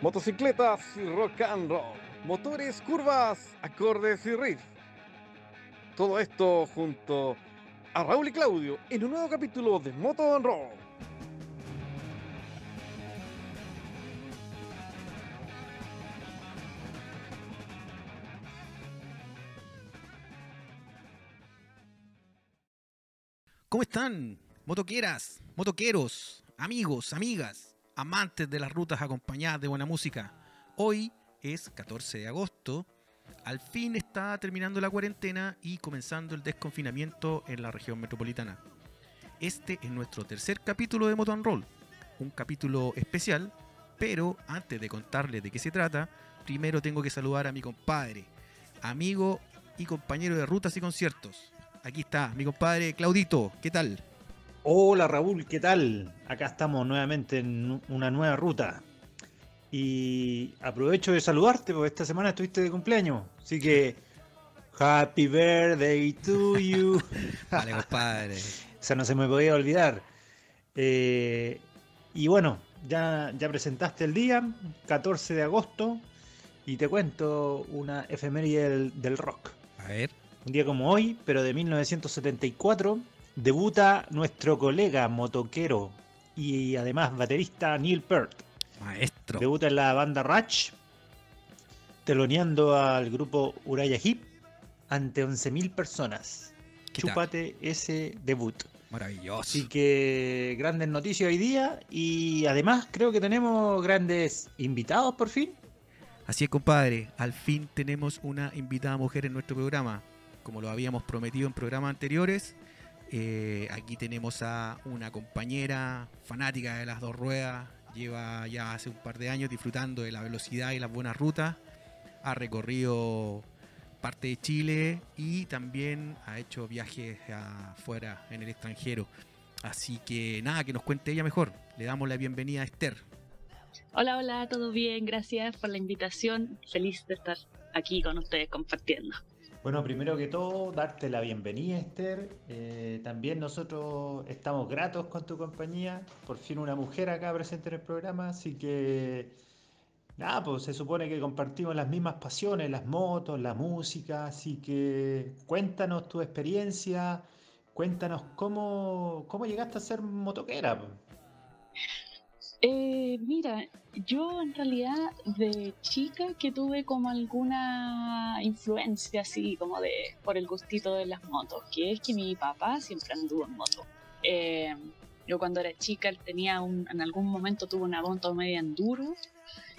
motocicletas y rock and roll, motores, curvas, acordes y riff. Todo esto junto a Raúl y Claudio en un nuevo capítulo de Moto and Roll. ¿Cómo están? Motoqueras, motoqueros, amigos, amigas, amantes de las rutas acompañadas de buena música. Hoy es 14 de agosto. Al fin está terminando la cuarentena y comenzando el desconfinamiento en la región metropolitana. Este es nuestro tercer capítulo de Moto and Roll, un capítulo especial, pero antes de contarles de qué se trata, primero tengo que saludar a mi compadre, amigo y compañero de rutas y conciertos. Aquí está mi compadre Claudito, ¿qué tal? Hola Raúl, ¿qué tal? Acá estamos nuevamente en una nueva ruta. Y aprovecho de saludarte porque esta semana estuviste de cumpleaños. Así que, Happy Birthday to you. Vale, compadre. o sea, no se me podía olvidar. Eh, y bueno, ya, ya presentaste el día, 14 de agosto, y te cuento una efeméride del, del rock. A ver. Un día como hoy, pero de 1974, debuta nuestro colega motoquero y además baterista Neil Peart. Maestro. Debuta en la banda Ratch, teloneando al grupo Uraya Hip ante 11.000 personas. Chúpate ese debut. Maravilloso. Así que grandes noticias hoy día y además creo que tenemos grandes invitados por fin. Así es, compadre. Al fin tenemos una invitada mujer en nuestro programa. Como lo habíamos prometido en programas anteriores, eh, aquí tenemos a una compañera fanática de las dos ruedas. Lleva ya hace un par de años disfrutando de la velocidad y las buenas rutas. Ha recorrido parte de Chile y también ha hecho viajes afuera en el extranjero. Así que nada, que nos cuente ella mejor. Le damos la bienvenida a Esther. Hola, hola, todo bien, gracias por la invitación. Feliz de estar aquí con ustedes compartiendo. Bueno, primero que todo, darte la bienvenida, Esther. Eh, también nosotros estamos gratos con tu compañía. Por fin una mujer acá presente en el programa, así que nada, pues se supone que compartimos las mismas pasiones, las motos, la música, así que cuéntanos tu experiencia, cuéntanos cómo, cómo llegaste a ser motoquera. Eh, mira, yo en realidad de chica que tuve como alguna influencia así como de por el gustito de las motos, que es que mi papá siempre anduvo en moto. Eh, yo cuando era chica él tenía un, en algún momento tuvo una moto media enduro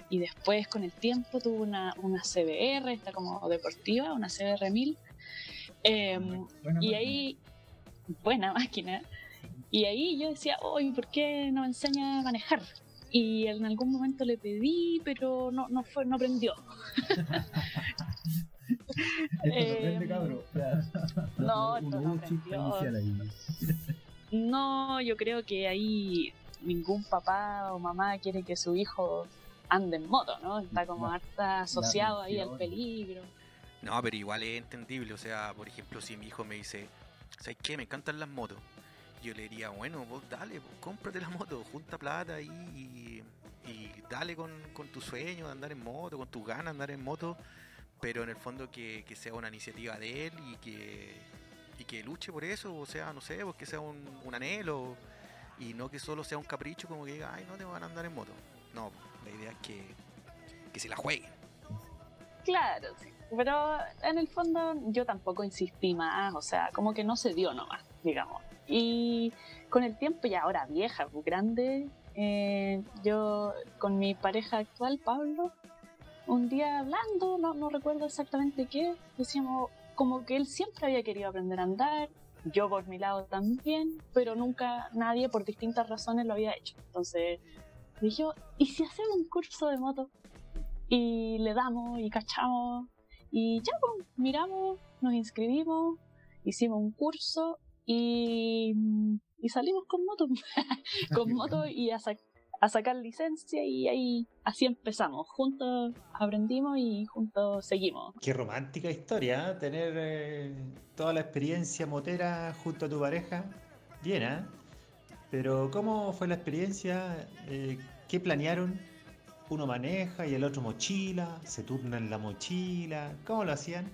y después con el tiempo tuvo una, una CBR, esta como deportiva, una CBR 1000. Eh, y ahí, buena máquina. Y ahí yo decía, oye, ¿por qué no me enseña a manejar? Y en algún momento le pedí, pero no, no, fue, no aprendió. Esto no aprende, Eh, cabro. no, esto no yo creo que ahí ningún papá o mamá quiere que su hijo ande en moto, ¿no? Está como La- harta asociado ahí al peligro. No, pero igual es entendible. O sea, por ejemplo, si mi hijo me dice, ¿sabes qué? Me encantan las motos. Yo le diría, bueno, vos dale, pues, cómprate la moto, junta plata ahí y, y dale con, con tu sueño de andar en moto, con tus ganas de andar en moto. Pero en el fondo que, que sea una iniciativa de él y que, y que luche por eso. O sea, no sé, pues que sea un, un anhelo y no que solo sea un capricho como que diga, ay, no te van a andar en moto. No, la idea es que, que se la jueguen. Claro, sí. Pero en el fondo yo tampoco insistí más, o sea, como que no se dio nomás, digamos. Y con el tiempo, ya ahora vieja, grande, eh, yo con mi pareja actual, Pablo, un día hablando, no, no recuerdo exactamente qué, decíamos como que él siempre había querido aprender a andar, yo por mi lado también, pero nunca nadie por distintas razones lo había hecho. Entonces dije, ¿y si hacemos un curso de moto? Y le damos y cachamos y ya, pues, miramos, nos inscribimos, hicimos un curso y, y salimos con moto, con moto y a, sa- a sacar licencia y ahí así empezamos. Juntos aprendimos y juntos seguimos. Qué romántica historia, ¿eh? tener eh, toda la experiencia motera junto a tu pareja. Bien, ¿eh? Pero ¿cómo fue la experiencia? Eh, ¿Qué planearon? uno maneja y el otro mochila, se turnan la mochila. ¿Cómo lo hacían?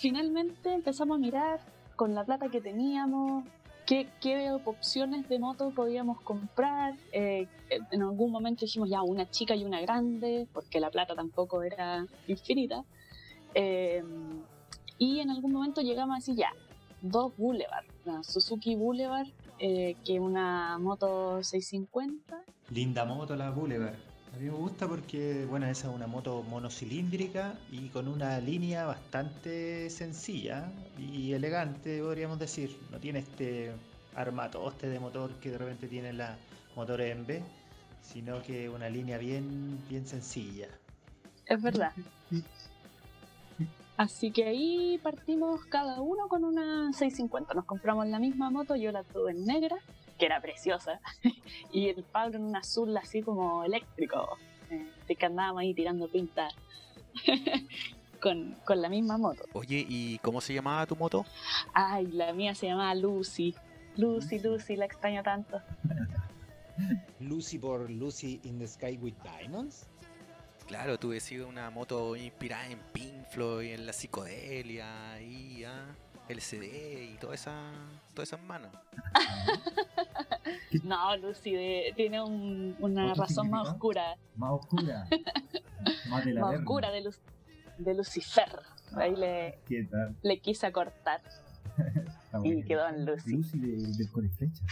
Finalmente empezamos a mirar con la plata que teníamos, qué, opciones de moto podíamos comprar. Eh, en algún momento dijimos ya una chica y una grande, porque la plata tampoco era infinita. Eh, y en algún momento llegamos a ya, dos Boulevard, la Suzuki Boulevard, eh, que una moto 650. Linda moto la Boulevard. A mí me gusta porque, bueno, esa es una moto monocilíndrica y con una línea bastante sencilla y elegante, podríamos decir. No tiene este armatoste de motor que de repente tienen las motores en B, sino que una línea bien, bien sencilla. Es verdad. Así que ahí partimos cada uno con una 650. Nos compramos la misma moto, yo la tuve en negra, que era preciosa, y el Pablo en un azul así como eléctrico. Eh, así que andábamos ahí tirando pinta con, con la misma moto. Oye, ¿y cómo se llamaba tu moto? Ay, la mía se llamaba Lucy. Lucy, Lucy, la extraño tanto. Lucy por Lucy in the Sky with Diamonds. Claro, tuve sido una moto inspirada en Pink Floyd, en la psicodelia, y ah, LCD y todas esas todas esas manos. No, Lucy de- tiene un- una ¿Otro razón más oscura. Más oscura. Más de la Más oscura de, Lu- de Lucifer. Ahí le, ¿Qué tal? le quise cortar. Y quedó en Lucy. Lucy de, del Cole Flecha.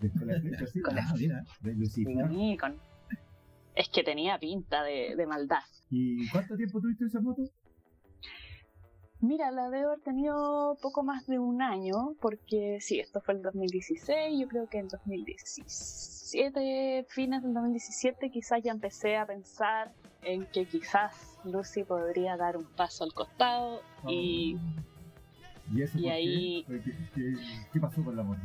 Del Cole Flecha, sí. Cole Ah, mira, de Lucifer. Sí, con- Es que tenía pinta de, de maldad. ¿Y cuánto tiempo tuviste esa moto? Mira, la debo haber tenido poco más de un año, porque sí, esto fue el 2016, yo creo que en 2017, fines del 2017, quizás ya empecé a pensar en que quizás Lucy podría dar un paso al costado y ¿Y eso y por ahí- ¿Qué, qué, qué pasó con la moto?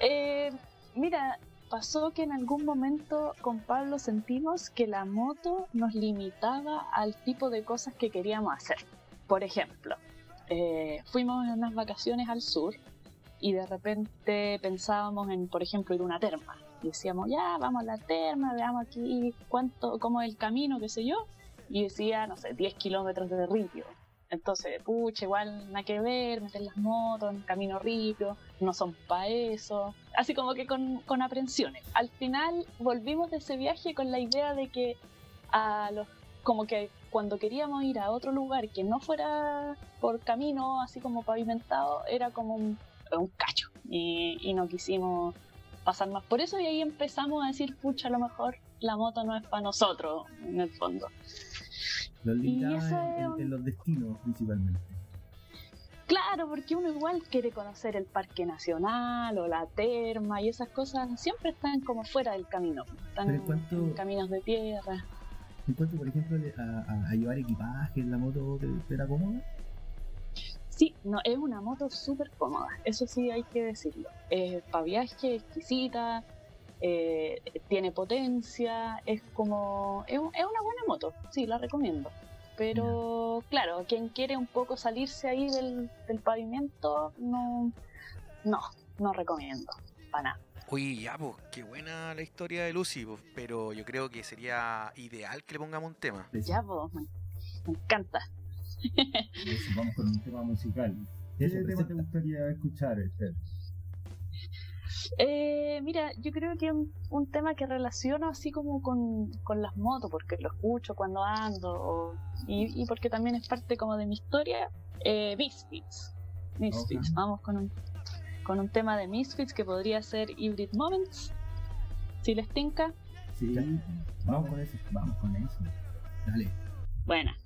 Eh, mira, pasó que en algún momento con Pablo sentimos que la moto nos limitaba al tipo de cosas que queríamos hacer. Por ejemplo, eh, fuimos en unas vacaciones al sur y de repente pensábamos en, por ejemplo, ir a una terma. Y decíamos, ya, vamos a la terma, veamos aquí cuánto, cómo es el camino, qué sé yo. Y decía, no sé, 10 kilómetros de ripio. Entonces, pucha, igual nada que ver, meter las motos en camino ripio, no son para eso. Así como que con, con aprensiones. Al final volvimos de ese viaje con la idea de que a los como que cuando queríamos ir a otro lugar que no fuera por camino así como pavimentado, era como un, un cacho. Y, y no quisimos pasar más por eso y ahí empezamos a decir, pucha, a lo mejor la moto no es para nosotros, en el fondo. Limitaban eso en, en- en los destinos principalmente. Claro, porque uno igual quiere conocer el Parque Nacional o la terma y esas cosas siempre están como fuera del camino. Están en caminos de tierra. En cuanto, por ejemplo, a, a- a llevar equipaje en la moto, ¿te, te era cómoda? Sí, no, es una moto súper cómoda, eso sí hay que decirlo. para viaje, exquisita, eh, tiene potencia, es como... Es, es una buena moto, sí, la recomiendo. Pero claro, quien quiere un poco salirse ahí del, del pavimento, no, no, no recomiendo, para nada. Oye, ya, pues, qué buena la historia de Lucy, pues, pero yo creo que sería ideal que le pongamos un tema. Ya, pues, me, me encanta. eso, vamos con un tema musical. ¿Qué Eso, tema te gustaría escuchar, Esther? Eh, mira, yo creo que un, un tema que relaciono así como con, con las motos, porque lo escucho cuando ando, o- y, y porque también es parte como de mi historia, eh, Misfits. Misfits, vamos con un, con un tema de Misfits que podría ser Hybrid Moments, si les tinca. Sí, vamos con eso, vamos con eso. Dale. Buena.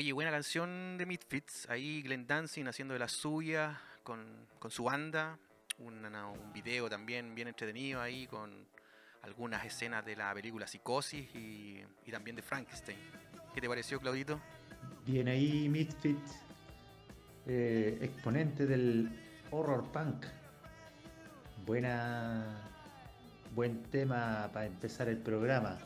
Oye, buena canción de Misfits. Ahí Glenn Dancing haciendo de las suyas con, con su banda. Un video también bien entretenido ahí con algunas escenas de la película Psicosis y, también de Frankenstein. ¿Qué te pareció, Claudito? Bien ahí, Misfit, eh, exponente del horror punk. Buena, buen tema para empezar el programa.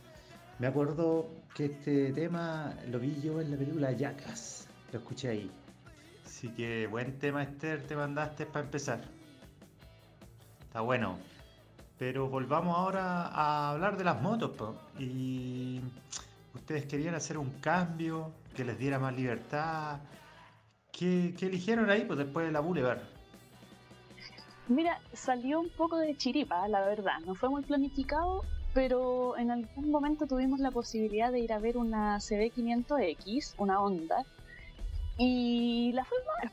Me acuerdo que este tema lo vi yo en la película Jackass. Lo escuché ahí. Así que buen tema, Esther, te mandaste para empezar. Está bueno. Pero volvamos ahora a hablar de las motos. po. Y ustedes querían hacer un cambio que les diera más libertad. ¿Qué, qué eligieron ahí pues, después de la Boulevard? Mira, salió un poco de chiripa, la verdad. No fue muy planificado, pero en algún momento tuvimos la posibilidad de ir a ver una CB500X, una Honda, y la fuimos a ver.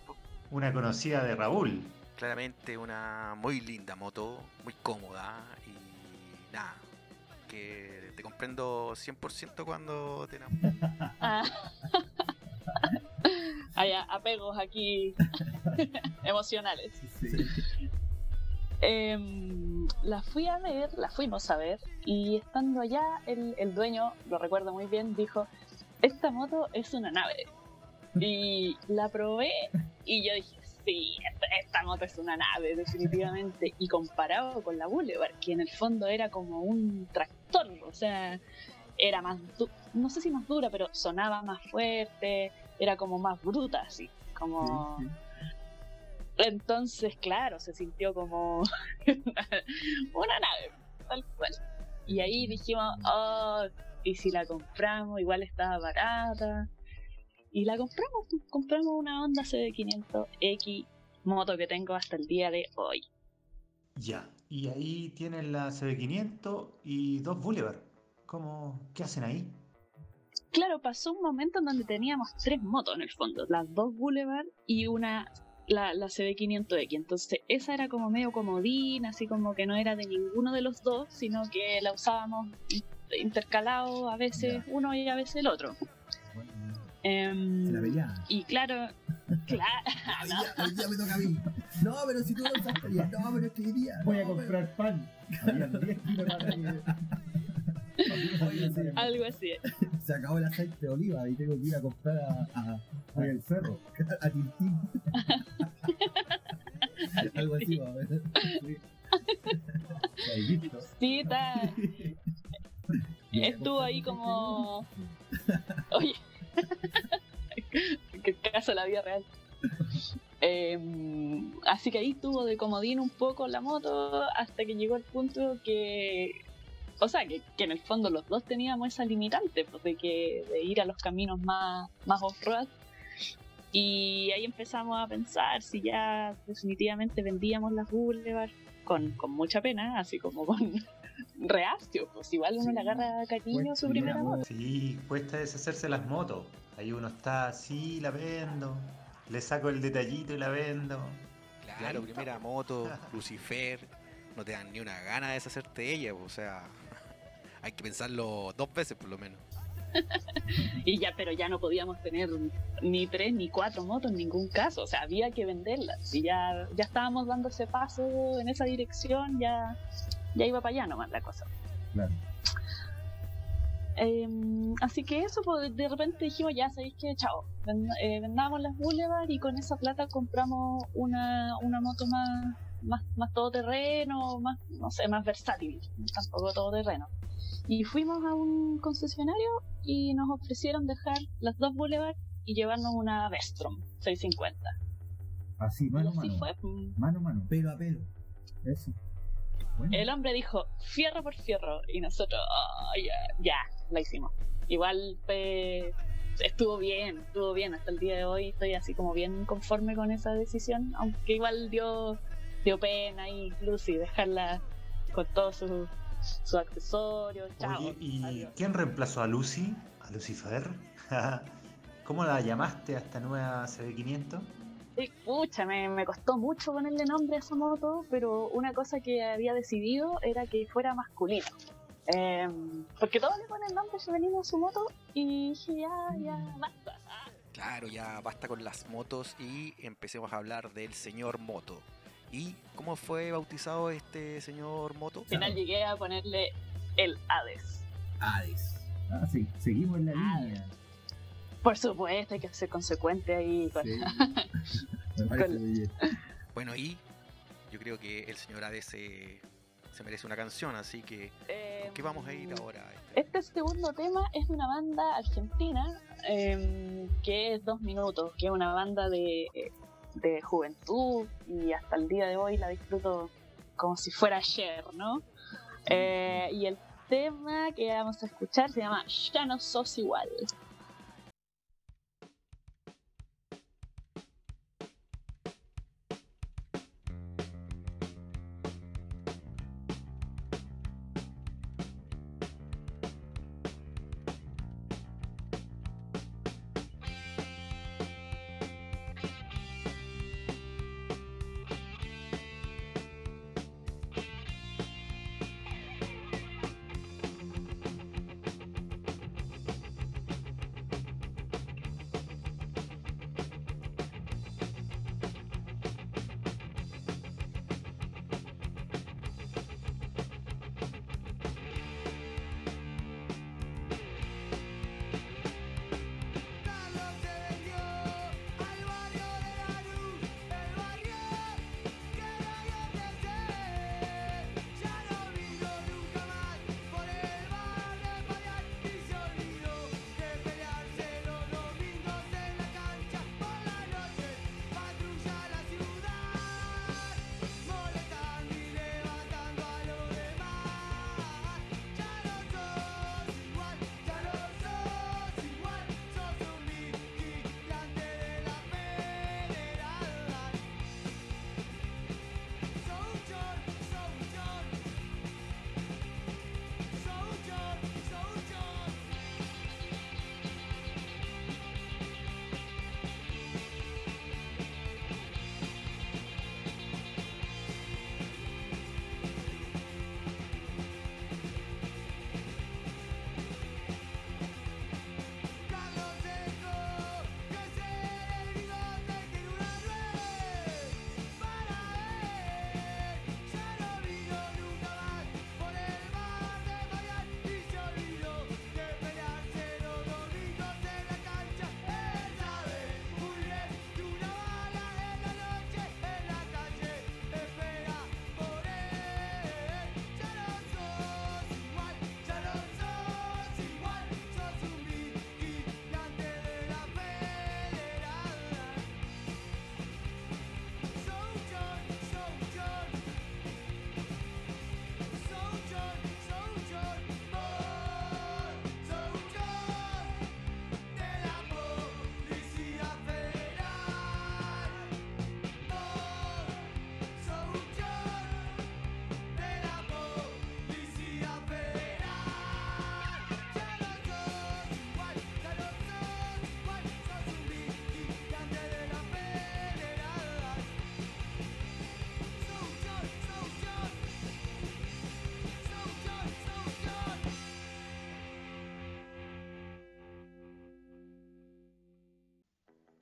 Una conocida de Raúl. Claramente una muy linda moto, muy cómoda y nada, que te comprendo 100% cuando te enamoras. Ah. Hay apegos aquí emocionales. Sí. Em, la fui a ver, la fuimos a ver, y estando allá, el, el dueño, lo recuerdo muy bien, dijo, esta moto es una nave. Y la probé y yo dije, sí, esta, esta moto es una nave, definitivamente. Y comparado con la Boulevard, que en el fondo era como un tractor, o sea, era más, no sé si más dura, pero sonaba más fuerte, era como más bruta, así, como... Entonces, claro, se sintió como una nave, tal cual. Y ahí dijimos, oh, y si la compramos, igual estaba barata. Y la compramos, pues, compramos una Honda CB500X, moto que tengo hasta el día de hoy. Ya. Y ahí tienen la CB500 y dos Boulevard. ¿Cómo, ¿Qué hacen ahí? Claro, pasó un momento en donde teníamos tres motos en el fondo, las dos Boulevard y una, la, la CB500X. Entonces esa era como medio comodín, así como que no era de ninguno de los dos, sino que la usábamos in- intercalado a veces uno y a veces el otro. Bueno, Em, la y claro, claro, Hoy día, hoy día me toca a mí. No, pero si tú lo usaste ayer. No, pero es que hoy día. Voy a no, comprar pan. Habían 10 kilos más de- pero- se, algo así. se acabó el aceite de oliva y tengo que ir a comprar a, a, a el cerro, a Tintín. Algo así, va a ver. Sí. Sí, está- estuvo ahí como... Oye, que caso la vida real. Em, así que ahí tuvo de comodín un poco la moto hasta que llegó el punto que, o sea, que, que en el fondo los dos teníamos esa limitante pues, de que de ir a los caminos más, más off-road. Y ahí empezamos a pensar si ya definitivamente vendíamos las Boulevard con, con mucha pena, así como con reacio, pues igual uno Sí. le agarra cariño a su Pues, primera mira, moto. Sí, cuesta deshacerse las motos. Ahí uno está así, la vendo. Le saco el detallito y la vendo. Claro, primera moto, Lucifer, no te dan ni una gana de deshacerte de ella, o sea, hay que pensarlo dos veces por lo menos. Y ya, pero ya no podíamos tener ni tres ni cuatro motos en ningún caso. O sea, había que venderlas. Y ya, ya estábamos dando ese paso en esa dirección, ya, ya iba para allá nomás la cosa. Claro. Em, así que eso, pues de repente dijimos, ya sabéis que, chao, ven- eh, vendamos las Boulevard y con esa plata compramos una, una moto más, más, más todoterreno, más, no sé, más versátil, tampoco todoterreno. Y fuimos a un concesionario y nos ofrecieron dejar las dos Boulevard y llevarnos una Vestrom 650. Así, mano a así mano. fue. mm. Mano a mano, pelo a pelo. Eso. Bueno, El hombre dijo, fierro por fierro, y nosotros, "Oh, ya, ya, la hicimos. Igual fue- estuvo bien, estuvo bien, hasta el día de hoy estoy así como bien conforme con esa decisión, aunque igual dio, dio pena y Lucy dejarla con todos sus sus accesorios, chao. Oye, ¿y adiós. quién reemplazó a Lucy? ¿A Lucifer? ¿Cómo la llamaste a esta nueva CB500? Sí, pucha, me, me costó mucho ponerle nombre a esa moto, pero una cosa que había decidido era que fuera masculino. Em, porque todos le ponen nombre femenino a su moto y dije, ya, ya, basta. Claro, ya basta con las motos y empecemos a hablar del señor Moto. ¿Y cómo fue bautizado este señor Moto? Al final llegué a ponerle el Hades. Hades. Ah, sí, seguimos en la Hades. línea. Por supuesto, hay que ser consecuente ahí con, Sí. Me parece muy bien. Bueno, y yo creo que el señor Hades se, se merece una canción, así que ¿con qué vamos a ir Em, ahora? Este- Este segundo tema es de una banda argentina em, que es Dos Minutos, que es una banda de, de juventud y hasta el día de hoy la disfruto como si fuera ayer, ¿no? Eh, y el tema que vamos a escuchar se llama Ya no sos igual.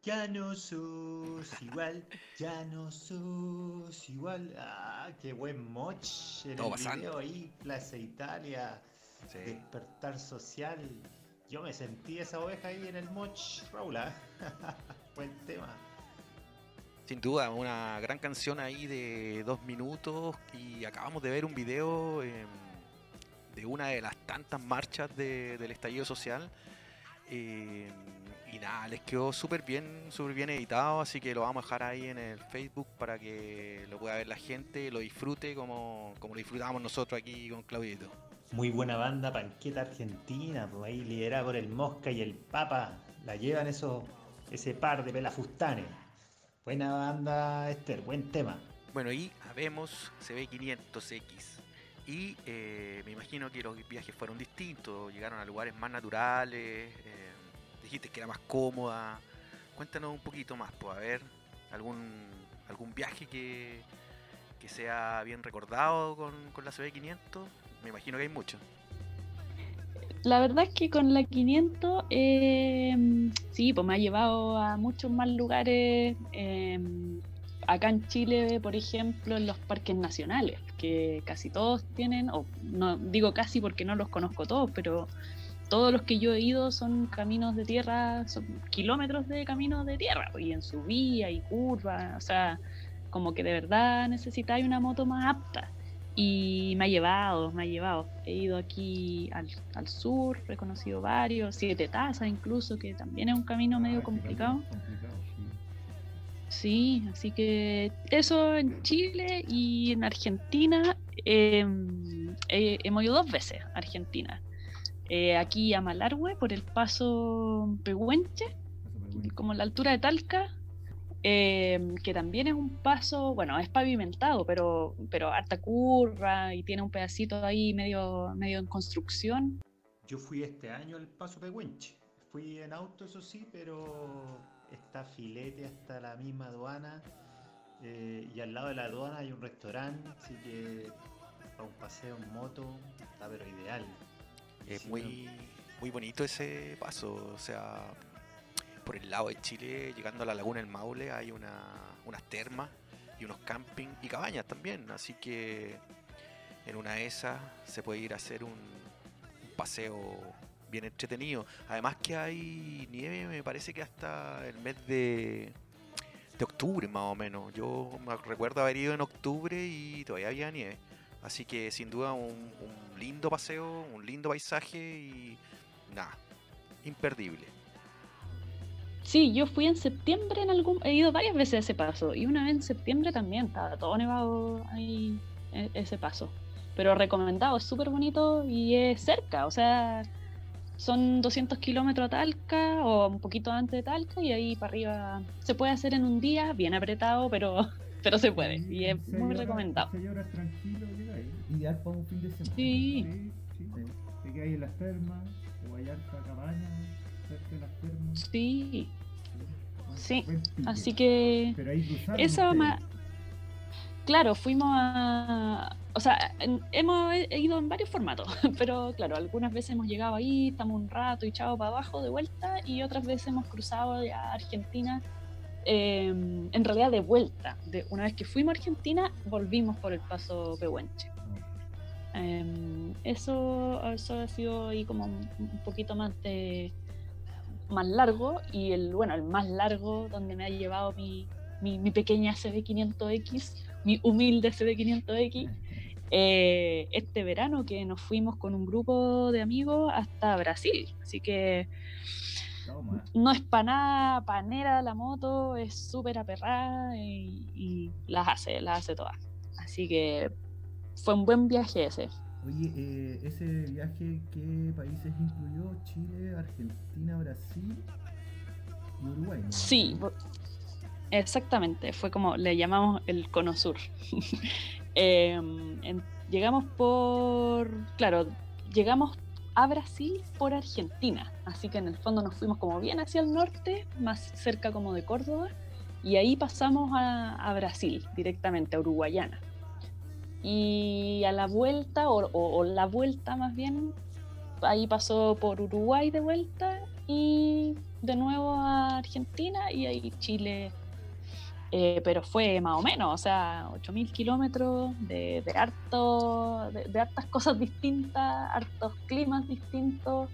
Ya no sos igual, ya no sos igual. Ah, qué buen moch en Todo el pasando. video ahí, Plaza Italia, Sí. despertar social. Yo me sentí esa oveja ahí en el moch, Raúl. ¿ah? buen tema. Sin duda, una gran canción ahí de dos minutos y acabamos de ver un video em, de una de las tantas marchas de- del estallido social em, y nada, les quedó súper bien, súper bien editado, así que lo vamos a dejar ahí en el Facebook para que lo pueda ver la gente, lo disfrute como, como lo disfrutamos nosotros aquí con Claudito. Muy buena banda, Panqueta Argentina, pues ahí liderada por el Mosca y el Papa. La llevan esos, ese par de pelafustanes. Buena banda, Esther, buen tema. Bueno, y habemos CB500X. Y eh, me imagino que los viajes fueron distintos, llegaron a lugares más naturales, eh, dijiste que era más cómoda. Cuéntanos un poquito más, pues, a algún, algún viaje que, que sea bien recordado con, con la CB500. Me imagino que hay muchos. la verdad es que con la 500, eh, sí, pues me ha llevado a muchos más lugares. eh, acá en Chile, por ejemplo, en los parques nacionales, que casi todos tienen, o no digo casi porque no los conozco todos, pero todos los que yo he ido son caminos de tierra, son kilómetros de caminos de tierra, y en subida y curva, o sea, como que de verdad necesitáis una moto más apta. Y me ha llevado, me ha llevado. He ido aquí al, al sur, he conocido varios, Siete Tazas incluso, que también es un camino medio Ah, ese complicado. sí. Sí, así que eso en Chile y en Argentina eh, eh, hemos ido dos veces a Argentina. Eh, aquí a Malargüe por el paso Pehuenche, como la altura de Talca, eh, que también es un paso, bueno, es pavimentado, pero, pero harta curva y tiene un pedacito ahí medio, medio en construcción. Yo fui este año al Paso Pehuenche. Fui en auto, eso sí, pero está filete hasta la misma aduana. eh, y al lado de la aduana hay un restaurante, así que para un paseo en moto está pero ideal. Es Sí, muy, muy bonito ese paso. O sea, por el lado de Chile, llegando a la laguna del Maule, hay una, unas termas y unos camping y cabañas también. Así que en una de esas se puede ir a hacer un, un paseo bien entretenido. Además que hay nieve, me parece que hasta el mes de, de octubre más o menos. Yo me recuerdo haber ido en octubre y todavía había nieve. Así que sin duda un, un lindo paseo, un lindo paisaje y nada, imperdible. Sí, yo fui en septiembre en algún, he ido varias veces a ese paso y una vez en septiembre también estaba todo nevado ahí e- ese paso. Pero recomendado, es súper bonito y es cerca, o sea, son 200 kilómetros a Talca o un poquito antes de Talca y ahí para arriba se puede hacer en un día, bien apretado, pero, pero se puede y es seis muy recomendado. horas tranquilo. Ideal para un fin de semana. Sí. Sí, sí. Te en las termas, o hay harta cabaña cerca de las termas. Sí, Sí, así que... Pero ahí cruzaron ma- Claro, fuimos a... O sea, hemos he ido en varios formatos, pero claro, algunas veces hemos llegado ahí, estamos un rato y chao para abajo de vuelta, y otras veces hemos cruzado ya a Argentina, eh, en realidad de vuelta. De, una vez que fuimos a Argentina, volvimos por el paso Pehuenche. Eh, eso, eso ha sido ahí como un, un poquito más de más largo y el bueno el más largo donde me ha llevado mi, mi, mi pequeña CB500X mi humilde CB500X eh, este verano que nos fuimos con un grupo de amigos hasta Brasil así que Toma. no es para nada panera la moto es súper aperrada y, y las hace las hace todas así que fue un buen viaje ese Oye, eh, ese viaje, ¿qué países incluyó? Chile, Argentina, Brasil y Uruguay. ¿no? Sí, exactamente. Fue como le llamamos el Cono Sur. Em, en- llegamos por. Claro, llegamos a Brasil por Argentina. Así que en el fondo nos fuimos como bien hacia el norte, más cerca como de Córdoba. Y ahí pasamos a, a Brasil directamente, a Uruguayana. Y a la vuelta, o, la vuelta más bien, ahí pasó por Uruguay de vuelta y de nuevo a Argentina y ahí Chile. Eh, pero fue más o menos, o sea, 8.000 kilómetros de, de, de, de hartas cosas distintas, hartos climas distintos,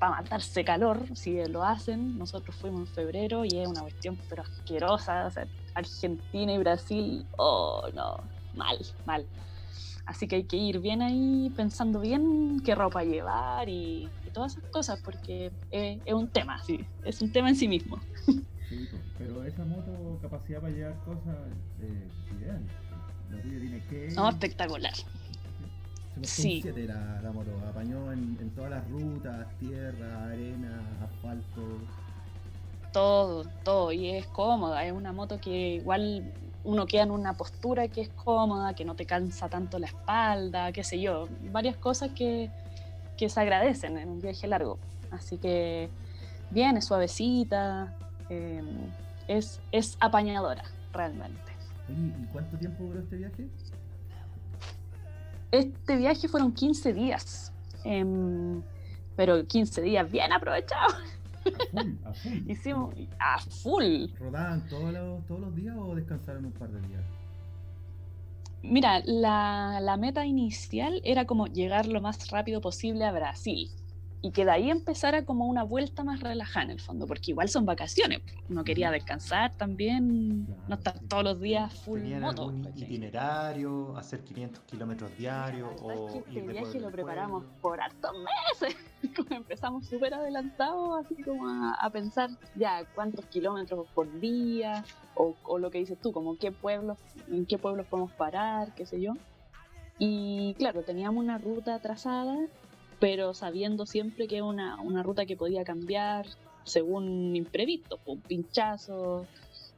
para matarse calor, si lo hacen. Nosotros fuimos en febrero y es una cuestión pero asquerosa, o sea, Argentina y Brasil, oh no, mal, mal. Así que hay que ir bien ahí pensando bien qué ropa llevar y, y todas esas cosas, porque es, es un tema, sí, es un tema en sí mismo. Sí, pero esa moto, capacidad para llevar cosas, eh, ideal. La tuya tiene que. No, espectacular. Sí. 7 la, la moto, apañó en, en todas las rutas, tierra, arena, asfalto. Todo, todo, y es cómoda, es una moto que igual uno queda en una postura que es cómoda, que no te cansa tanto la espalda, qué sé yo, varias cosas que, que se agradecen en un viaje largo. Así que bien, es suavecita, eh, es, es apañadora realmente. ¿y cuánto tiempo duró este viaje? Este viaje fueron 15 días, em, pero 15 días bien aprovechados. A full, a full. Hicimos a full. ¿Rodaban todos los, todos los días o descansaron un par de días? Mira, la, la meta inicial era como llegar lo más rápido posible a Brasil y que de ahí empezara como una vuelta más relajada en el fondo, porque igual son vacaciones. Uno quería descansar también, no estar Claro, sí. todos los días full ¿Tenían moto. algún itinerario, hacer 500 kilómetros diarios o este viaje lo preparamos por hartos meses. Como empezamos súper adelantados, así como a, a pensar ya cuántos kilómetros por día, o, o lo que dices tú, como qué pueblos, en qué pueblos podemos parar, qué sé yo. Y claro, teníamos una ruta trazada, pero sabiendo siempre que era una, una ruta que podía cambiar según imprevistos, pues, un pinchazo,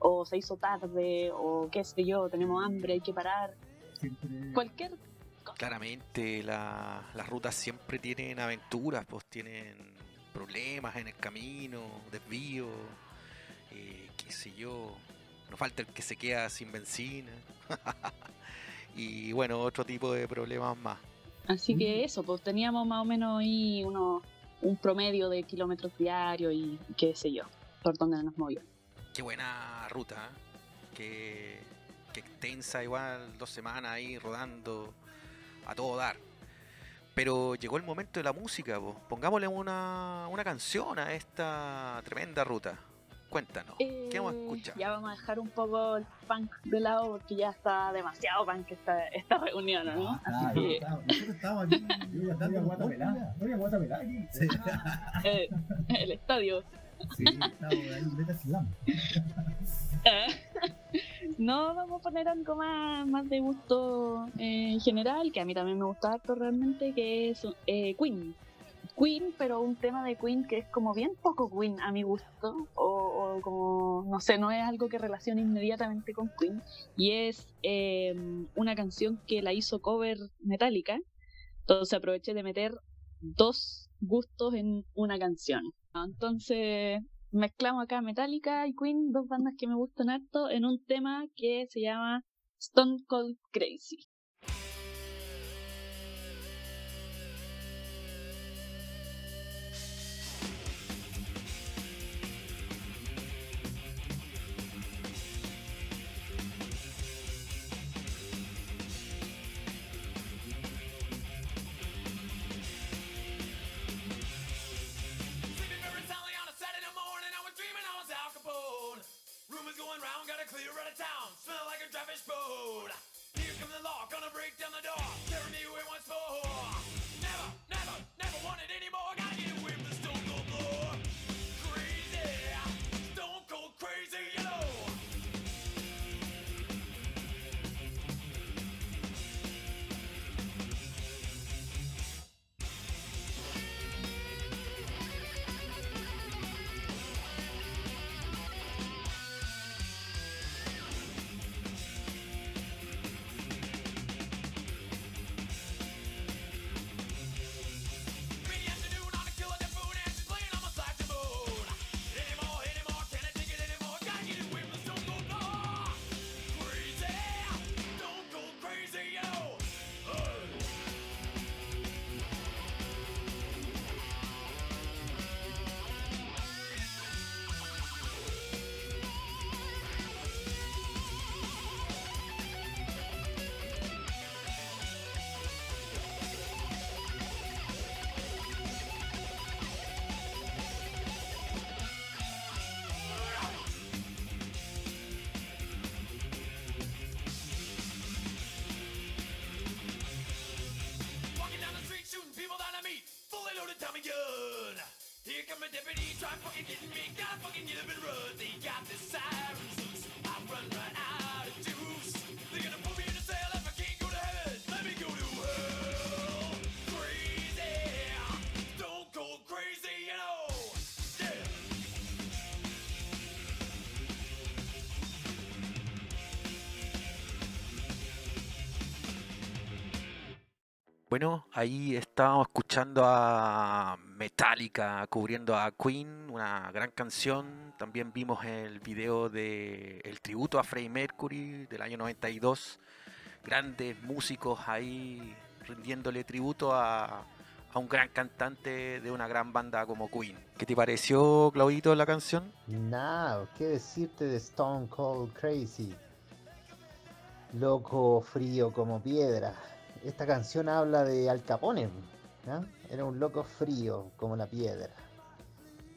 o se hizo tarde, o qué sé yo, tenemos hambre, hay que parar. Siempre. Cualquier Claramente la- las rutas siempre tienen aventuras, pues tienen problemas en el camino, desvíos, eh, qué sé yo. No falta el que se queda sin benzina. y bueno, otro tipo de problemas más. Así que eso, pues teníamos más o menos ahí uno, un promedio de kilómetros diarios y qué sé yo, por donde nos movíamos. Qué buena ruta, ¿eh? qué, qué extensa, igual dos semanas ahí rodando a todo dar. Pero llegó el momento de la música, po. pongámosle una, una canción a esta tremenda ruta. Cuéntanos, ¿qué vamos a Eh, escuchar? Ya vamos a dejar un poco el punk de lado porque ya está demasiado punk esta, esta reunión, ¿no? Ah, Así que nosotros estábamos aquí. Yo a guata pelada. Guata pelada aquí. Sí, eh, el estadio. sí, estábamos ahí. Slam. No, vamos a poner algo más, más de gusto eh, en general, que a mí también me gusta harto realmente, que es eh, Queen. Queen, pero un tema de Queen que es como bien poco Queen a mi gusto, o, como, no sé, no es algo que relacione inmediatamente con Queen, y es eh, una canción que la hizo cover Metallica, entonces aproveché de meter dos gustos en una canción. Entonces mezclamos acá Metallica y Queen, dos bandas que me gustan harto, en un tema que se llama Stone Cold Crazy. Of town. Smell like a fish boat. Here comes the law, gonna break down the door. Carry me away once more. Never, never, never wanted any more. Bueno, ahí estábamos escuchando a Metallica cubriendo a Queen, una gran canción. También vimos el video de el tributo a Freddie Mercury del año 92. Grandes músicos ahí rindiéndole tributo a, a un gran cantante de una gran banda como Queen. ¿Qué te pareció, Claudito, la canción? Nada, ¿qué decirte de Stone Cold Crazy? Loco, frío como piedra. Esta canción habla de Al Capone. Era un loco frío como la piedra.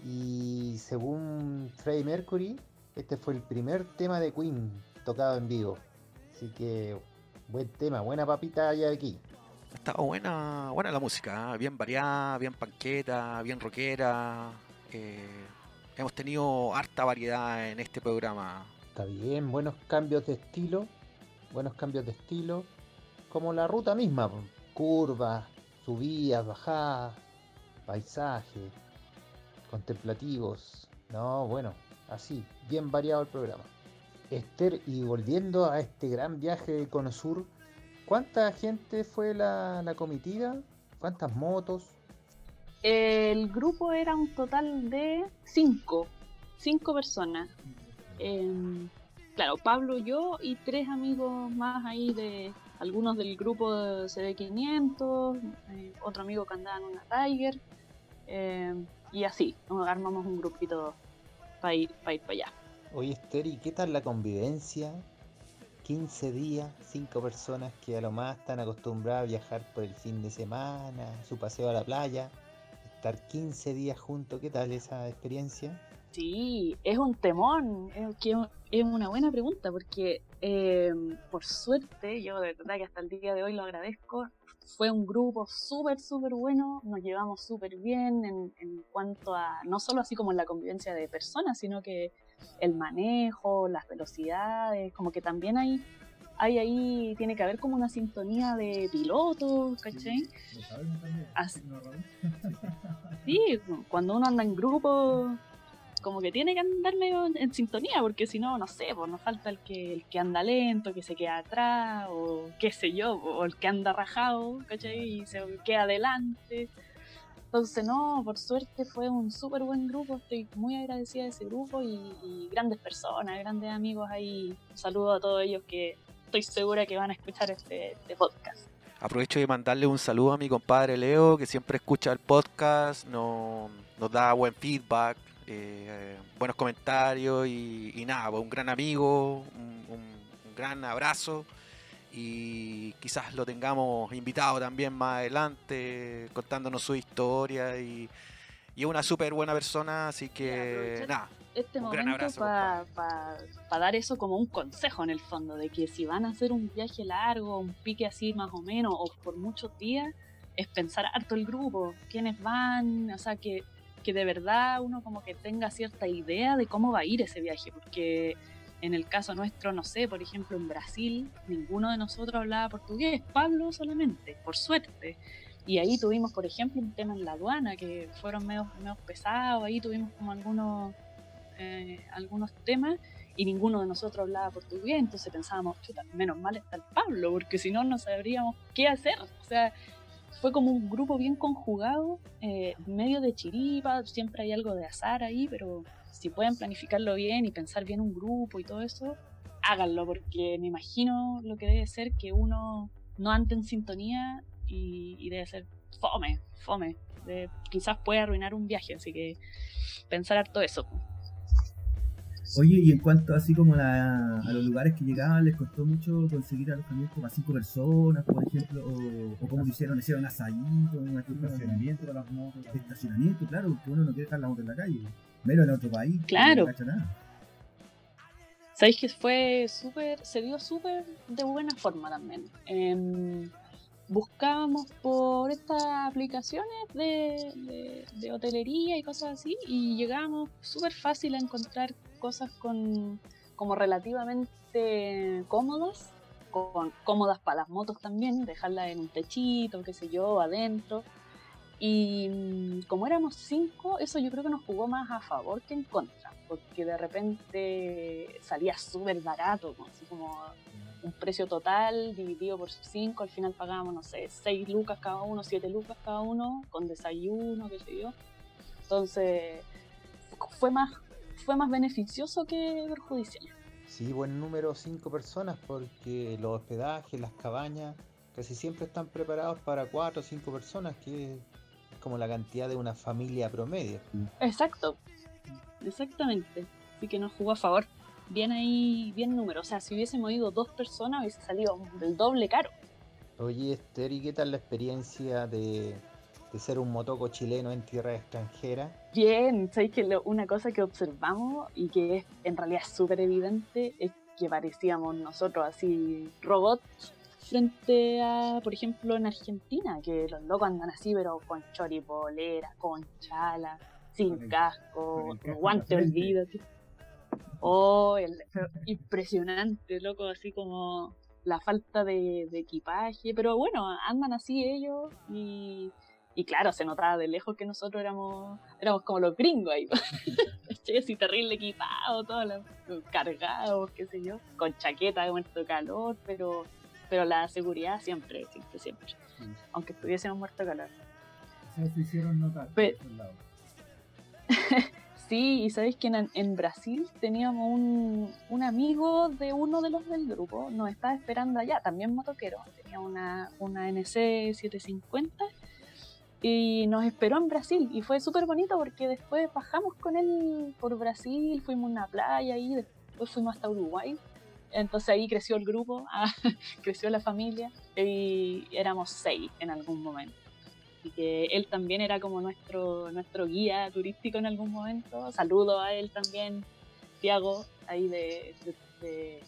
Y según Freddie Mercury, este fue el primer tema de Queen tocado en vivo. Así que buen tema, buena papita allá aquí. Estaba buena, buena la música, ¿eh? bien variada, bien panqueta, bien rockera. eh, hemos tenido harta variedad en este programa. Está bien, buenos cambios de estilo, buenos cambios de estilo, como la ruta misma, curvas, subidas, bajadas, paisajes, contemplativos, no, bueno, así, bien variado el programa. Esther, y volviendo a este gran viaje de Cono Sur, ¿cuánta gente fue la, la comitiva? ¿Cuántas motos? El grupo era un total de cinco, cinco personas. Em, claro, Pablo, yo y tres amigos más ahí de algunos del grupo de CB500, eh, otro amigo que andaba en una Tiger, em, y así, nos armamos un grupito para ir para ir para allá. Oye Esther, ¿y qué tal la convivencia? 15 días, 5 personas que a lo más están acostumbradas a viajar por el fin de semana, su paseo a la playa, estar 15 días juntos, ¿qué tal esa experiencia? Sí, es un temón, es, que es una buena pregunta porque eh, por suerte, yo de verdad que hasta el día de hoy lo agradezco, fue un grupo súper, súper bueno, nos llevamos súper bien en, en cuanto a, no solo así como en la convivencia de personas, sino que el manejo, las velocidades, como que también hay, hay ahí, tiene que haber como una sintonía de pilotos, ¿cachai? Sí, cuando uno anda en grupo, como que tiene que andar medio en, en sintonía, porque si no, no sé, pues nos falta el que, el que anda lento, que se queda atrás, o qué sé yo, o el que anda rajado, ¿cachai? Y se queda adelante. Entonces, no, por suerte fue un súper buen grupo, estoy muy agradecida de ese grupo y, y grandes personas, grandes amigos ahí. Un saludo a todos ellos que estoy segura que van a escuchar este, este podcast. Aprovecho de mandarle un saludo a mi compadre Leo, que siempre escucha el podcast, no- nos da buen feedback, eh, buenos comentarios y, y nada, pues un gran amigo, un, un- un gran abrazo y quizás lo tengamos invitado también más adelante contándonos su historia y, y es una súper buena persona, así que nada, este Un gran momento abrazo, para dar eso como un consejo en el fondo, de que si van a hacer un viaje largo, un pique así más o menos, o por muchos días, es pensar harto el grupo, quiénes van, o sea, que, que de verdad uno como que tenga cierta idea de cómo va a ir ese viaje, porque en el caso nuestro, no sé, por ejemplo en Brasil, ninguno de nosotros hablaba portugués, Pablo solamente, por suerte. Y ahí tuvimos, por ejemplo, un tema en la aduana que fueron medio, medio pesados, ahí tuvimos como algunos eh, algunos temas y ninguno de nosotros hablaba portugués, entonces pensábamos, chuta, menos mal está el Pablo, porque si no, no sabríamos qué hacer. O sea, fue como un grupo bien conjugado, eh, medio de chiripa, siempre hay algo de azar ahí, pero si pueden planificarlo bien y pensar bien un grupo y todo eso, háganlo, porque me imagino lo que debe ser que uno no ande en sintonía y, y debe ser fome, fome. De- quizás puede arruinar un viaje, así que pensar harto eso. Oye, y en cuanto así como la- a los lugares que llegaban, ¿les costó mucho conseguir alojamiento para cinco personas, por ejemplo? ¿O, o cómo lo hicieron? ¿Hicieron asadito? ¿Un Estacionamiento para las motos. Estacionamiento, claro, porque uno no quiere dejar la moto en la calle. Menos en otro país. Claro. No nada. Sabéis que fue súper, se dio súper de buena forma también. Em, buscábamos por estas aplicaciones de, de- de hotelería y cosas así y llegábamos súper fácil a encontrar cosas con como relativamente cómodas, con, cómodas para las motos también, dejarlas en un techito, qué sé yo, adentro. Y mm, como éramos cinco, eso yo creo que nos jugó más a favor que en contra, porque de repente salía súper barato, así como un precio total dividido por cinco, al final pagábamos, no sé, seis lucas cada uno, siete lucas cada uno, con desayuno, qué sé yo. Entonces, fue más, fue más beneficioso que perjudicial. Sí, buen número, 5 personas, porque los hospedajes, las cabañas, casi siempre están preparados para 4 o 5 personas, que como la cantidad de una familia promedio. Exacto, exactamente. Así que nos jugó a favor. Bien ahí, bien número. O sea, si hubiésemos ido dos personas, hubiese salido del doble caro. Oye, Esther, ¿y qué tal la experiencia de, de ser un motoco chileno en tierra extranjera? Bien, sabéis que lo- una cosa que observamos y que es en realidad súper evidente es que parecíamos nosotros así robots frente a, por ejemplo, en Argentina, que los locos andan así, pero con choripolera, con chala, sin el- casco, casco guante, olvídate. Oh, el- impresionante, loco, así como la falta de, de equipaje, pero bueno, andan así ellos y, y claro, se notaba de lejos que nosotros éramos, éramos como los gringos ahí, che, así terrible equipado, todos cargados, qué sé yo, con chaqueta de muerto de calor, pero, pero la seguridad siempre, siempre, siempre, Sí. aunque estuviésemos muerto de calor. Se hicieron notar. Sí, y sabéis que en, en Brasil teníamos un, un amigo de uno de los del grupo, nos estaba esperando allá, también motoquero, tenía una, una NC 750 y nos esperó en Brasil y fue súper bonito porque después bajamos con él por Brasil, fuimos a una playa y después fuimos hasta Uruguay. Entonces ahí creció el grupo, ah, creció la familia y éramos seis en algún momento. Así que él también era como nuestro, nuestro guía turístico en algún momento. Saludo a él también, Tiago, ahí de, de, de-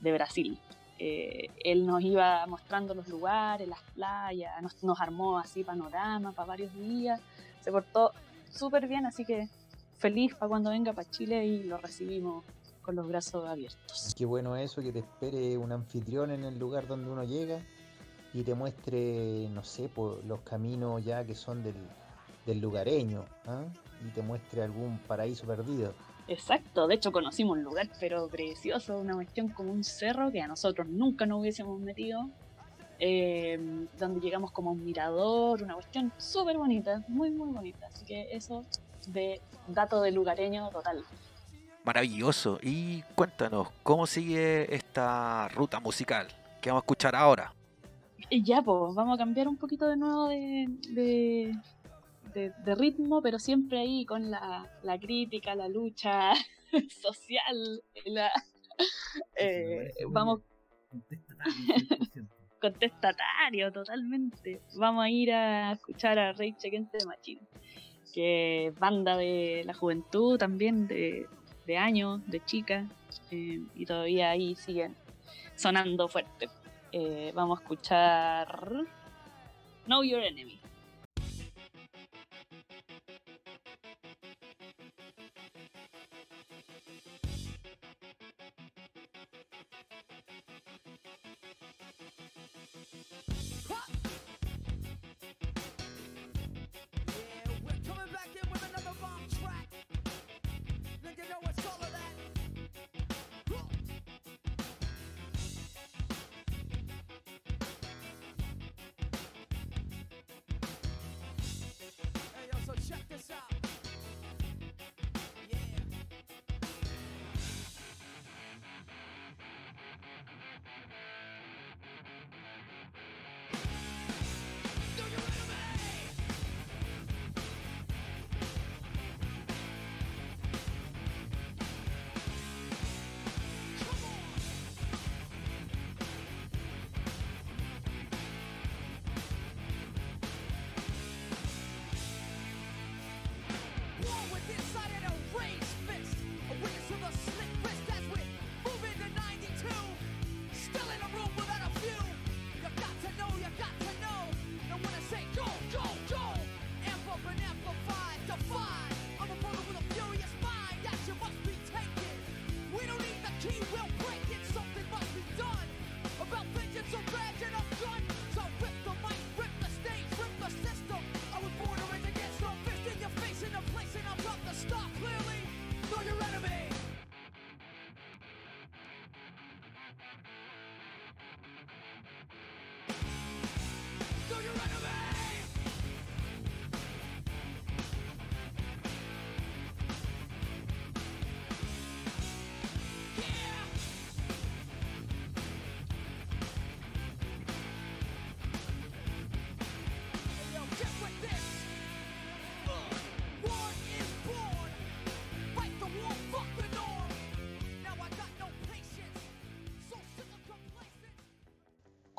de Brasil. Eh, él nos iba mostrando los lugares, las playas, nos, nos armó así panorama para varios días. Se portó súper bien, así que feliz para cuando venga para Chile y lo recibimos con los brazos abiertos. Qué bueno eso, que te espere un anfitrión en el lugar donde uno llega y te muestre, no sé, po, los caminos ya que son del, del lugareño, ¿ah? y te muestre algún paraíso perdido. Exacto, de hecho conocimos un lugar pero precioso, una cuestión como un cerro que a nosotros nunca nos hubiésemos metido, eh, donde llegamos como a un mirador, una cuestión súper bonita, muy muy bonita, así que eso de dato de lugareño total. Maravilloso. Y cuéntanos, ¿cómo sigue esta ruta musical que vamos a escuchar ahora? Y ya, pues, vamos a cambiar un poquito de nuevo de, de, de- de ritmo, pero siempre ahí con la, la crítica, la lucha social, la, eh, vamos. Contestatario, 100%. contestatario totalmente. Vamos a ir a escuchar a Rage Against the Machine, que es banda de la juventud también, de, de años, de chicas, eh, y todavía ahí siguen sonando fuerte. Eh, vamos a escuchar Know Your Enemy.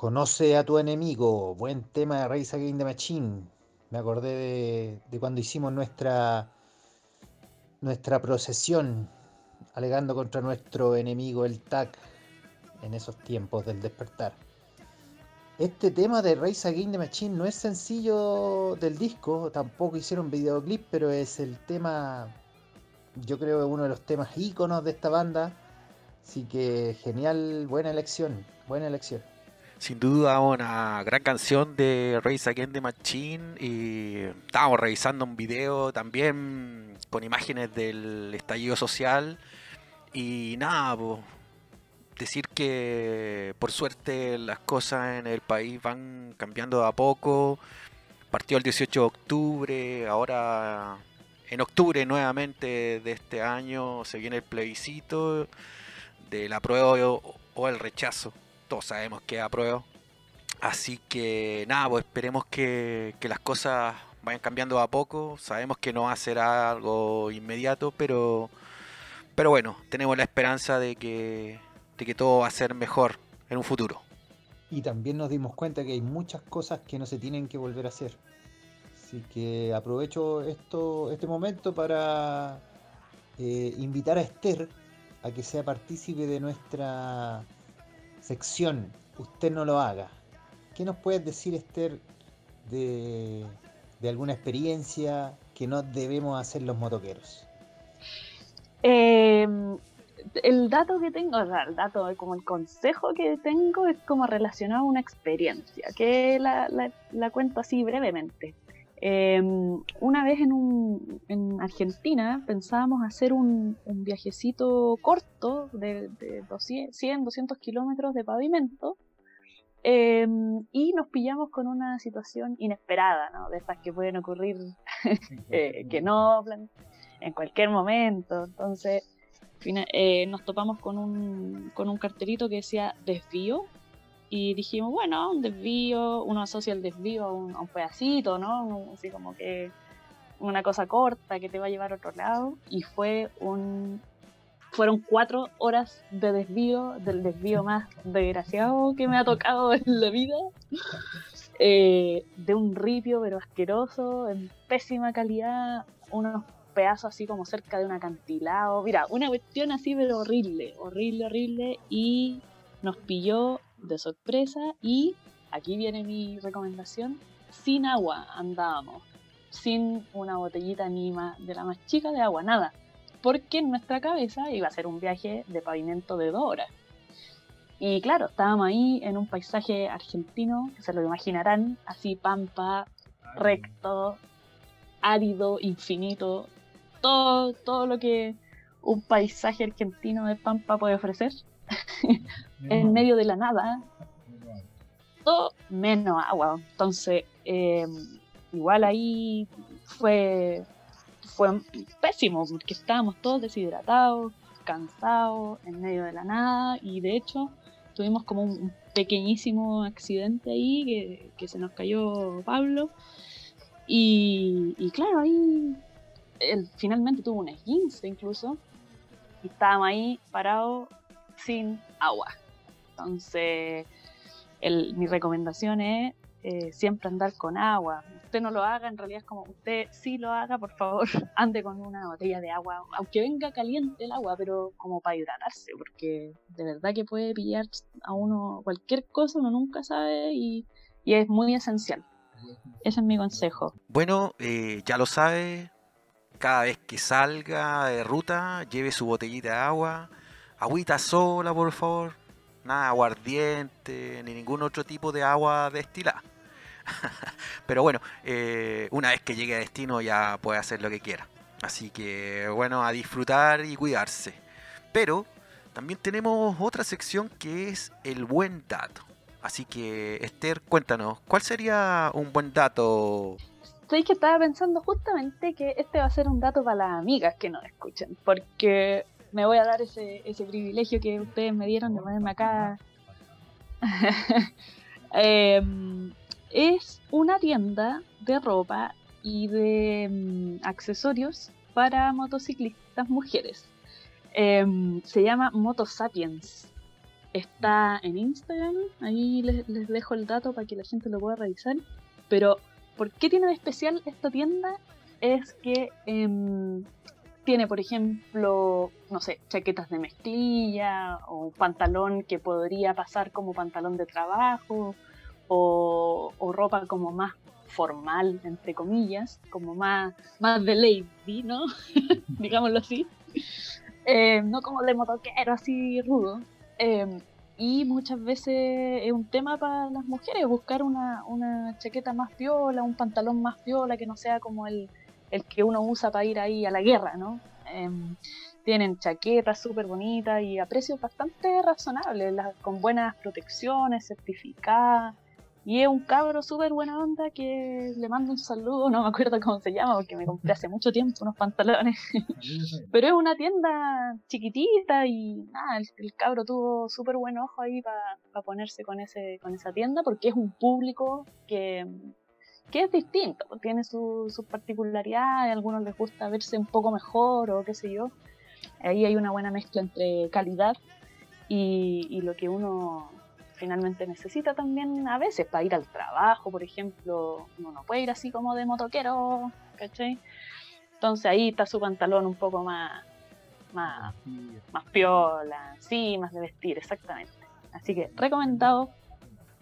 Conoce a tu enemigo. Buen tema de Race Against the Machine. Me acordé de, de cuando hicimos nuestra, nuestra procesión alegando contra nuestro enemigo el TAC en esos tiempos del despertar. Este tema de Race Against the Machine no es sencillo del disco, tampoco hicieron videoclip, pero es el tema, yo creo, uno de los temas íconos de esta banda. Así que genial, buena elección, buena elección. Sin duda una gran canción de Race Against the Machine y estábamos revisando un video también con imágenes del estallido social y nada, decir que por suerte las cosas en el país van cambiando de a poco. Partió el 18 de octubre, ahora en octubre nuevamente de este año se viene el plebiscito del apruebo o, o el rechazo. Todos sabemos que apruebo. Así que nada, pues esperemos que, que las cosas vayan cambiando a poco. Sabemos que no va a ser algo inmediato, pero, pero bueno, tenemos la esperanza de que, de que todo va a ser mejor en un futuro. Y también nos dimos cuenta que hay muchas cosas que no se tienen que volver a hacer. Así que aprovecho esto, este momento para eh, invitar a Esther a que sea partícipe de nuestra sección Usted no lo haga. ¿Qué nos puedes decir, Esther, de, de alguna experiencia que no debemos hacer los motoqueros? Eh, el dato que tengo, o sea, el dato, como el consejo que tengo es como relacionado a una experiencia, que la, la- la cuento así brevemente. Eh, una vez en, un, en Argentina pensábamos hacer un, un viajecito corto de, de 200, 100, 200 kilómetros de pavimento eh, y nos pillamos con una situación inesperada. De estas que pueden ocurrir eh, que no en cualquier momento. Entonces, eh, nos topamos con un, con un cartelito que decía desvío. Y dijimos, bueno, un desvío, uno asocia el desvío a un, pedacito, ¿no? Así como que una cosa corta que te va a llevar a otro lado. Y fue un. Fueron cuatro horas de desvío, del desvío más desgraciado que me ha tocado en la vida. Eh, de un ripio, pero asqueroso, en pésima calidad, unos pedazos así como cerca de un acantilado. Mira, una cuestión así, pero horrible, horrible, horrible. Y nos pilló de sorpresa. Y aquí viene mi recomendación: sin agua andábamos, sin una botellita ni más de la más chica de agua, nada. Porque en nuestra cabeza iba a ser un viaje de pavimento de dos horas. Y claro, estábamos ahí en un paisaje argentino, que se lo imaginarán, así pampa, recto, árido, infinito, todo, todo lo que un paisaje argentino de pampa puede ofrecer, en medio de la nada, todo menos agua. Entonces, eh, igual ahí fue, fue pésimo, porque estábamos todos deshidratados, cansados, en medio de la nada, y de hecho tuvimos como un pequeñísimo accidente ahí, que, que se nos cayó Pablo, y, y claro, ahí él finalmente tuvo un esguince incluso, y estábamos ahí parados sin agua. Entonces, el- mi recomendación es eh, siempre andar con agua. Usted no lo haga, en realidad es como usted sí lo haga, por favor, ande con una botella de agua, aunque venga caliente el agua, pero como para hidratarse, porque de verdad que puede pillar a uno cualquier cosa, uno nunca sabe y, y es muy esencial. Ese es mi consejo. Bueno, eh, ya lo sabe, cada vez que salga de ruta, lleve su botellita de agua, agüita sola, por favor, nada aguardiente, ni ningún otro tipo de agua destilada. Pero bueno, eh, una vez que llegue a destino ya puede hacer lo que quiera. Así que bueno, a disfrutar y cuidarse. Pero también tenemos otra sección que es el buen dato. Así que Esther, cuéntanos, ¿cuál sería un buen dato Sabéis que estaba pensando justamente que este va a ser un dato para las amigas que nos escuchen, porque me voy a dar ese, ese privilegio que ustedes me dieron de ponerme acá. Em, es una tienda de ropa y de mm, accesorios para motociclistas mujeres. Em, se llama Moto Sapiens. está en Instagram, ahí les, les dejo el dato para que la gente lo pueda revisar. Pero, ¿por qué tiene de especial esta tienda? Es que em, tiene, por ejemplo, no sé, chaquetas de mezclilla o pantalón que podría pasar como pantalón de trabajo o, ropa como más formal, entre comillas, como más, más de lady, ¿no? Digámoslo así. Eh, no como de motoquero así rudo. Eh, y muchas veces es un tema para las mujeres buscar una, una chaqueta más piola, un pantalón más piola que no sea como el, el que uno usa para ir ahí a la guerra, ¿no? Em, tienen chaquetas súper bonitas y a precios bastante razonables, con buenas protecciones, certificadas. Y es un cabro súper buena onda que le mando un saludo, no me acuerdo cómo se llama porque me compré hace mucho tiempo unos pantalones. Pero es una tienda chiquitita y nada, el, el cabro tuvo súper buen ojo ahí para ponerse con, ese, con esa tienda porque es un público que, que es distinto, pues, tiene su- sus particularidades, a algunos les gusta verse un poco mejor o qué sé yo. Ahí hay una buena mezcla entre calidad y, y lo que uno finalmente necesita también a veces para ir al trabajo, por ejemplo, uno no puede ir así como de motoquero, ¿cachai? Entonces ahí está su pantalón un poco más, más, más piola, sí, más de vestir, exactamente. Así que recomendado.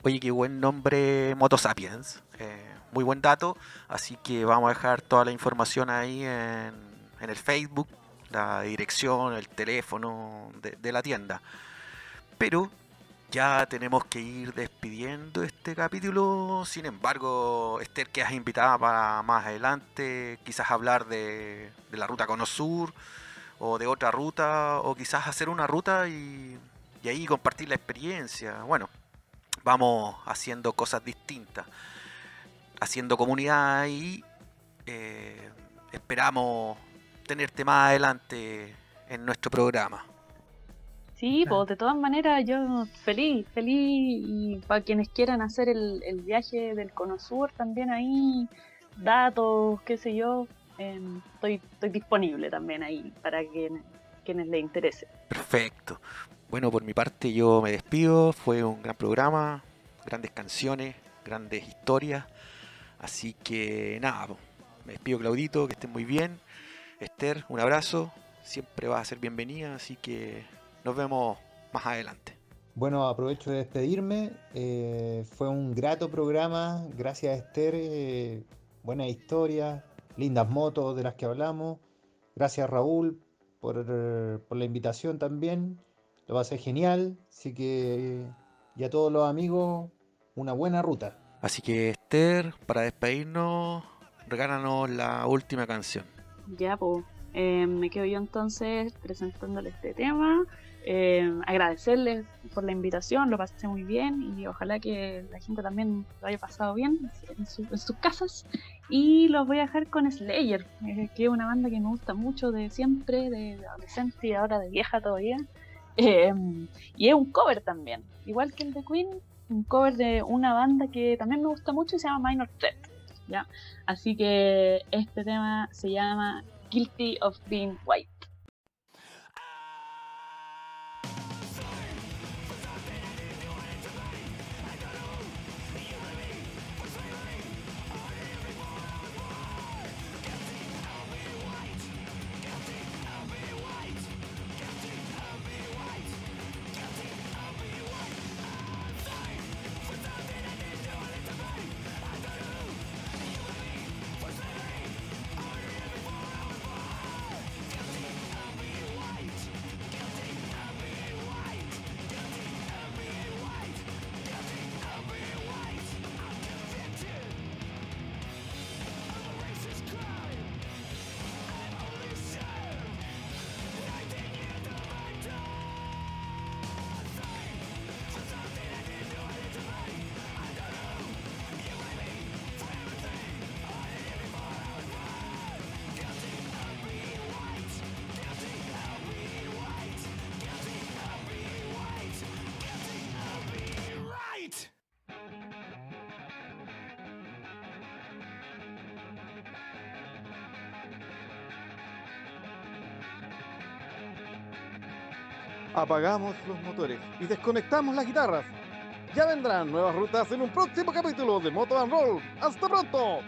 Oye, qué buen nombre Motosapiens. Eh, muy buen dato. Así que vamos a dejar toda la información ahí en, el Facebook, la dirección, el teléfono de, la tienda. Pero ya tenemos que ir despidiendo este capítulo. Sin embargo, Esther, que has invitada para más adelante, quizás hablar de, de la ruta Cono Sur o de otra ruta, o quizás hacer una ruta y, y ahí compartir la experiencia. Bueno, vamos haciendo cosas distintas, haciendo comunidad y eh, esperamos tenerte más adelante en nuestro programa. Sí, pues de todas maneras yo feliz, feliz y para quienes quieran hacer el, el viaje del Cono Sur también ahí, datos, qué sé yo, em, estoy, estoy disponible también ahí para quien, quienes les interese. Perfecto. Bueno, por mi parte yo me despido. Fue un gran programa, grandes canciones, grandes historias. Así que nada, me despido Claudito, que estén muy bien. Esther, un abrazo. Siempre vas a ser bienvenida, así que nos vemos más adelante. Bueno, aprovecho de despedirme. eh, fue un grato programa. Gracias, Esther. eh, buena historia, lindas motos de las que hablamos. Gracias, Raúl, por, por la invitación también. Lo pasé genial. Así que, y a todos los amigos, una buena ruta. Así que Esther, para despedirnos, regálanos la última canción. Ya, pues eh, me quedo yo entonces presentándoles este tema. Eh, agradecerles por la invitación, lo pasé muy bien y ojalá que la gente también lo haya pasado bien en, su- en sus casas. Y los voy a dejar con Slayer, eh, que es una banda que me gusta mucho de siempre, de adolescente y ahora de vieja todavía. Eh, y es un cover también, igual que el de Queen, un cover de una banda que también me gusta mucho y se llama Minor Threat. ¿ya? Así que este tema se llama Guilty of Being White. Apagamos los motores y desconectamos las guitarras. Ya vendrán nuevas rutas en un próximo capítulo de Moto and Roll. ¡Hasta pronto!